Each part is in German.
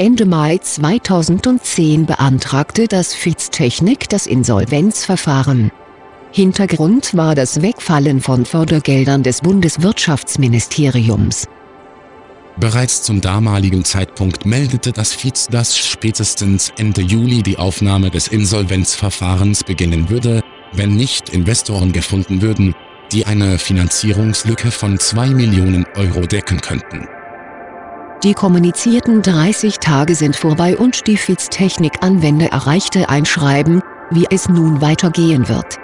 Ende Mai 2010 beantragte das FIZ Technik das Insolvenzverfahren. Hintergrund war das Wegfallen von Fördergeldern des Bundeswirtschaftsministeriums. Bereits zum damaligen Zeitpunkt meldete das FIZ, dass spätestens Ende Juli die Aufnahme des Insolvenzverfahrens beginnen würde, wenn nicht Investoren gefunden würden, die eine Finanzierungslücke von 2 Millionen Euro decken könnten. Die kommunizierten 30 Tage sind vorbei und die FIZ-Technik-Anwender erreichte ein Schreiben, wie es nun weitergehen wird.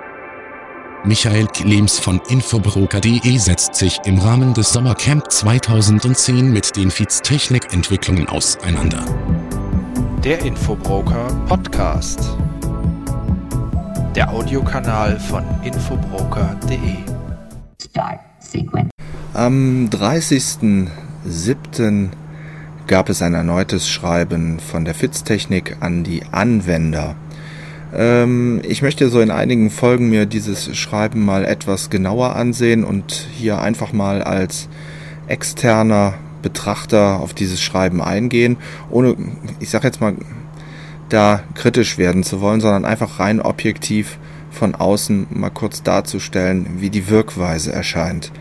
Michael Klems von Infobroker.de setzt sich im Rahmen des Sommercamp 2010 mit den FIZ-Technik-Entwicklungen auseinander. Der Infobroker Podcast. Der Audiokanal von Infobroker.de. Am 30.07 gab es ein erneutes Schreiben von der FITZ-Technik an die Anwender. Ähm, ich möchte so in einigen Folgen mir dieses Schreiben mal etwas genauer ansehen und hier einfach mal als externer Betrachter auf dieses Schreiben eingehen, ohne, ich sag jetzt mal, da kritisch werden zu wollen, sondern einfach rein objektiv von außen mal kurz darzustellen, wie die Wirkweise erscheint.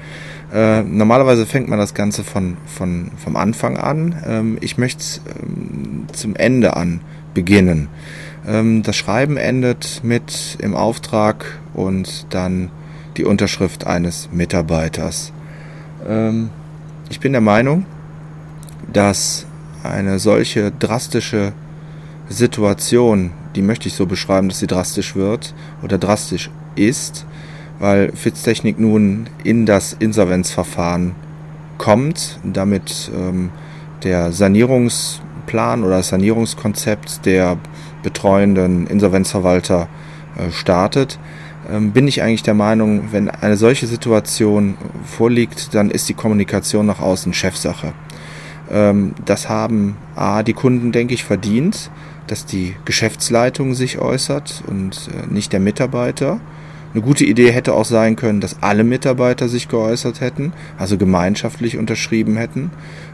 Äh, normalerweise fängt man das Ganze von, von, vom Anfang an. Ähm, ich möchte ähm, zum Ende an beginnen. Ähm, das Schreiben endet mit im Auftrag und dann die Unterschrift eines Mitarbeiters. Ähm, ich bin der Meinung, dass eine solche drastische Situation, die möchte ich so beschreiben, dass sie drastisch wird oder drastisch ist, weil Fitztechnik nun in das Insolvenzverfahren kommt, damit ähm, der Sanierungsplan oder das Sanierungskonzept der betreuenden Insolvenzverwalter äh, startet, ähm, bin ich eigentlich der Meinung, wenn eine solche Situation vorliegt, dann ist die Kommunikation nach außen Chefsache. Ähm, das haben A, die Kunden, denke ich, verdient, dass die Geschäftsleitung sich äußert und äh, nicht der Mitarbeiter. Eine gute Idee hätte auch sein können, dass alle Mitarbeiter sich geäußert hätten, also gemeinschaftlich unterschrieben hätten,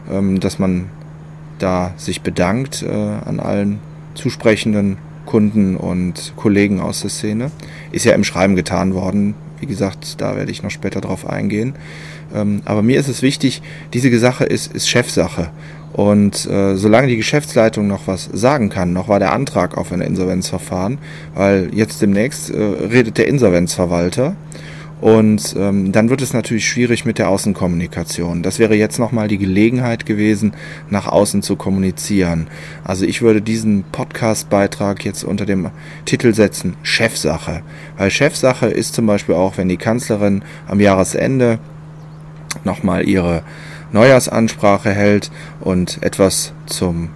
ähm, dass man da sich bedankt äh, an allen zusprechenden Kunden und Kollegen aus der Szene. Ist ja im Schreiben getan worden. Wie gesagt, da werde ich noch später drauf eingehen. Ähm, aber mir ist es wichtig, diese Sache ist, ist Chefsache. Und äh, solange die Geschäftsleitung noch was sagen kann, noch war der Antrag auf ein Insolvenzverfahren, weil jetzt demnächst äh, redet der Insolvenzverwalter und ähm, dann wird es natürlich schwierig mit der Außenkommunikation. Das wäre jetzt nochmal die Gelegenheit gewesen, nach außen zu kommunizieren. Also ich würde diesen Podcast-Beitrag jetzt unter dem Titel setzen, Chefsache. Weil Chefsache ist zum Beispiel auch, wenn die Kanzlerin am Jahresende nochmal ihre Neujahrsansprache hält und etwas zum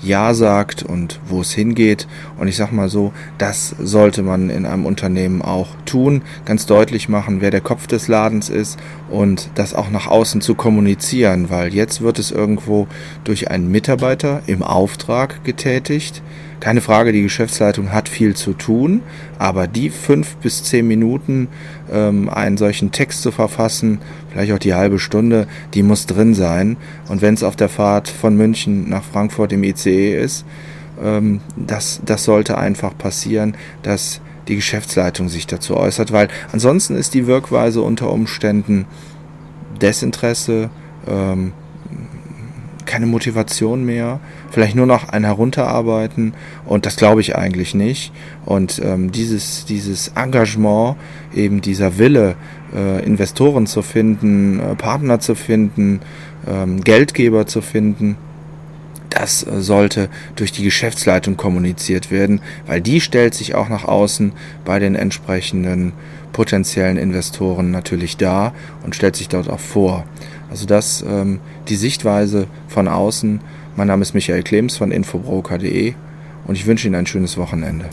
ja sagt und wo es hingeht. Und ich sag mal so, das sollte man in einem Unternehmen auch tun, ganz deutlich machen, wer der Kopf des Ladens ist und das auch nach außen zu kommunizieren, weil jetzt wird es irgendwo durch einen Mitarbeiter im Auftrag getätigt keine Frage, die Geschäftsleitung hat viel zu tun, aber die fünf bis zehn Minuten, ähm, einen solchen Text zu verfassen, vielleicht auch die halbe Stunde, die muss drin sein. Und wenn es auf der Fahrt von München nach Frankfurt im ICE ist, ähm, das, das sollte einfach passieren, dass die Geschäftsleitung sich dazu äußert, weil ansonsten ist die Wirkweise unter Umständen Desinteresse, ähm, keine Motivation mehr, vielleicht nur noch ein Herunterarbeiten und das glaube ich eigentlich nicht. Und ähm, dieses, dieses Engagement, eben dieser Wille, äh, Investoren zu finden, äh, Partner zu finden, ähm, Geldgeber zu finden, das äh, sollte durch die Geschäftsleitung kommuniziert werden, weil die stellt sich auch nach außen bei den entsprechenden potenziellen Investoren natürlich dar und stellt sich dort auch vor. Also das ähm, die Sichtweise von außen. Mein Name ist Michael Klems von infobroker.de und ich wünsche Ihnen ein schönes Wochenende.